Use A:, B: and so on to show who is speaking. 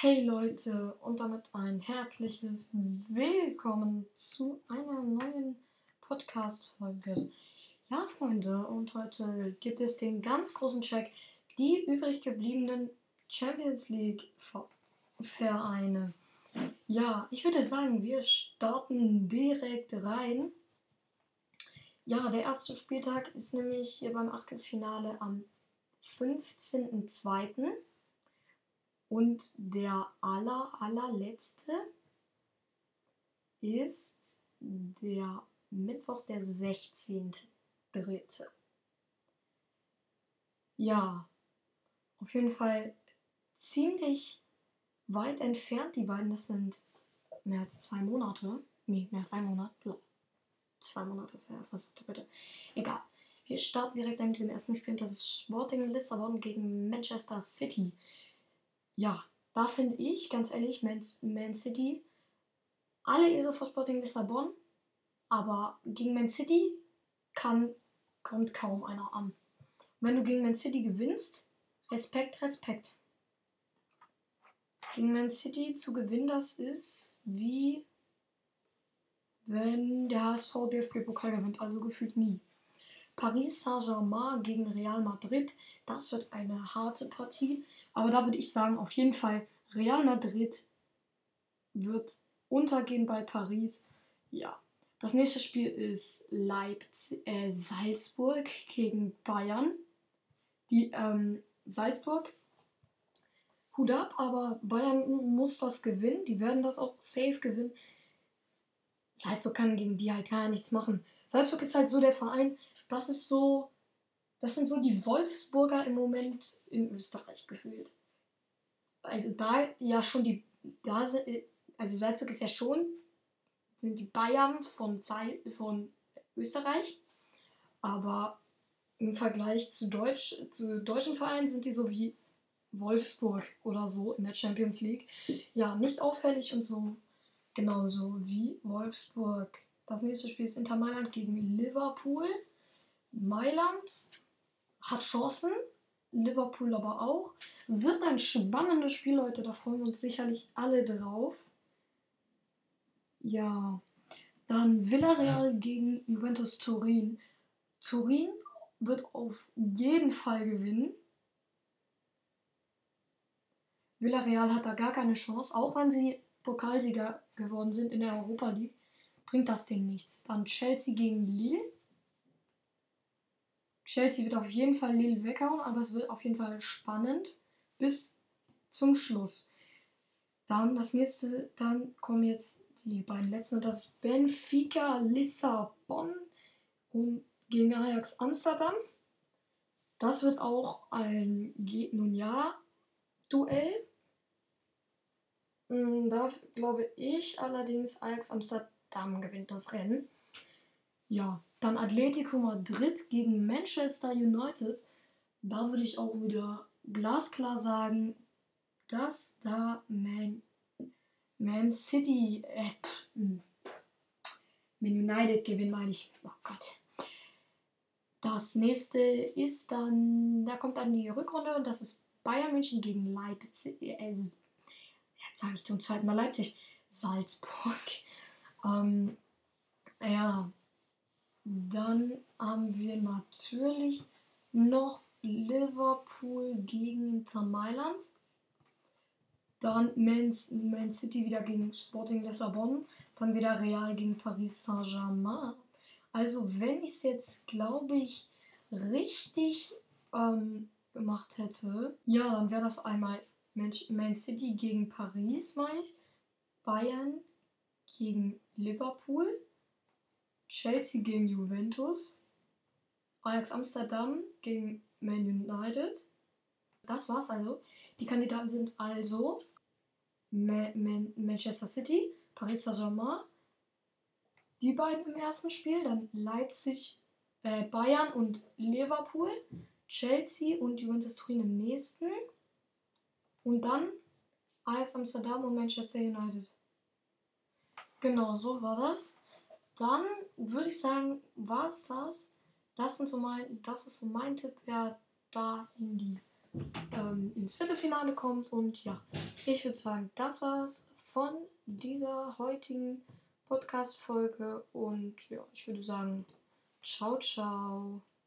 A: Hey Leute und damit ein herzliches Willkommen zu einer neuen Podcast-Folge. Ja, Freunde, und heute gibt es den ganz großen Check, die übrig gebliebenen Champions League-Vereine. Ja, ich würde sagen, wir starten direkt rein. Ja, der erste Spieltag ist nämlich hier beim Achtelfinale am 15.02. Und der aller, allerletzte ist der Mittwoch, der 16.3. Ja, auf jeden Fall ziemlich weit entfernt, die beiden. Das sind mehr als zwei Monate. Nee, mehr als ein Monat. Zwei Monate ist ja fast das Doppelte. Egal. Wir starten direkt mit dem ersten Spiel. Das ist Sporting Lissabon gegen Manchester City ja, da finde ich, ganz ehrlich, Man, Man City, alle ihre vor Sporting Lissabon, aber gegen Man City kann, kommt kaum einer an. wenn du gegen Man City gewinnst, Respekt, Respekt. Gegen Man City zu gewinnen, das ist wie wenn der HSV DFB-Pokal gewinnt, also gefühlt nie. Paris Saint-Germain gegen Real Madrid. Das wird eine harte Partie. Aber da würde ich sagen, auf jeden Fall Real Madrid wird untergehen bei Paris. Ja. Das nächste Spiel ist Leipzig, äh, Salzburg gegen Bayern. Die ähm, Salzburg, Hut ab, aber Bayern muss das gewinnen. Die werden das auch safe gewinnen. Salzburg kann gegen die halt gar nichts machen. Salzburg ist halt so der Verein, das ist so, das sind so die Wolfsburger im Moment in Österreich gefühlt. Also da ja schon die, da sind, also Salzburg ist ja schon, sind die Bayern von, von Österreich, aber im Vergleich zu, Deutsch, zu deutschen Vereinen sind die so wie Wolfsburg oder so in der Champions League. Ja, nicht auffällig und so genauso wie Wolfsburg. Das nächste Spiel ist Inter Mailand gegen Liverpool. Mailand hat Chancen, Liverpool aber auch. Wird ein spannendes Spiel, Leute. Da freuen wir uns sicherlich alle drauf. Ja, dann Villarreal gegen Juventus Turin. Turin wird auf jeden Fall gewinnen. Villarreal hat da gar keine Chance, auch wenn sie Pokalsieger geworden sind in der Europa League, bringt das denen nichts. Dann Chelsea gegen Lille. Chelsea wird auf jeden Fall Lille weghauen, aber es wird auf jeden Fall spannend bis zum Schluss. Dann das nächste, dann kommen jetzt die beiden letzten. Das ist Benfica Lissabon und gegen Ajax Amsterdam. Das wird auch ein nun ja Duell. Mm, da glaube ich allerdings Ajax Amsterdam gewinnt das Rennen. Ja, dann Atletico Madrid gegen Manchester United. Da würde ich auch wieder glasklar sagen, dass da Man, Man City, äh, hm, Man United gewinnen, meine ich. Oh Gott. Das nächste ist dann, da kommt dann die Rückrunde und das ist Bayern München gegen Leipzig. Äh, jetzt sage ich zum zweiten Mal Leipzig. Salzburg. Ähm, ja, dann haben wir natürlich noch Liverpool gegen Inter Mailand. Dann Man, Man City wieder gegen Sporting Lissabon. Dann wieder Real gegen Paris Saint-Germain. Also wenn ich es jetzt, glaube ich, richtig ähm, gemacht hätte, ja, dann wäre das einmal Man City gegen Paris, meine ich. Bayern gegen Liverpool. Chelsea gegen Juventus, Ajax Amsterdam gegen Man United. Das war's also. Die Kandidaten sind also Ma Man Manchester City, Paris Saint-Germain, die beiden im ersten Spiel, dann Leipzig, äh, Bayern und Liverpool, Chelsea und Juventus Turin im nächsten und dann Ajax Amsterdam und Manchester United. Genau, so war das dann würde ich sagen, war es das. Das, sind so mein, das ist so mein Tipp, wer da in die ähm, ins Viertelfinale kommt. Und ja, ich würde sagen, das war's von dieser heutigen Podcast-Folge. Und ja, ich würde sagen, ciao, ciao.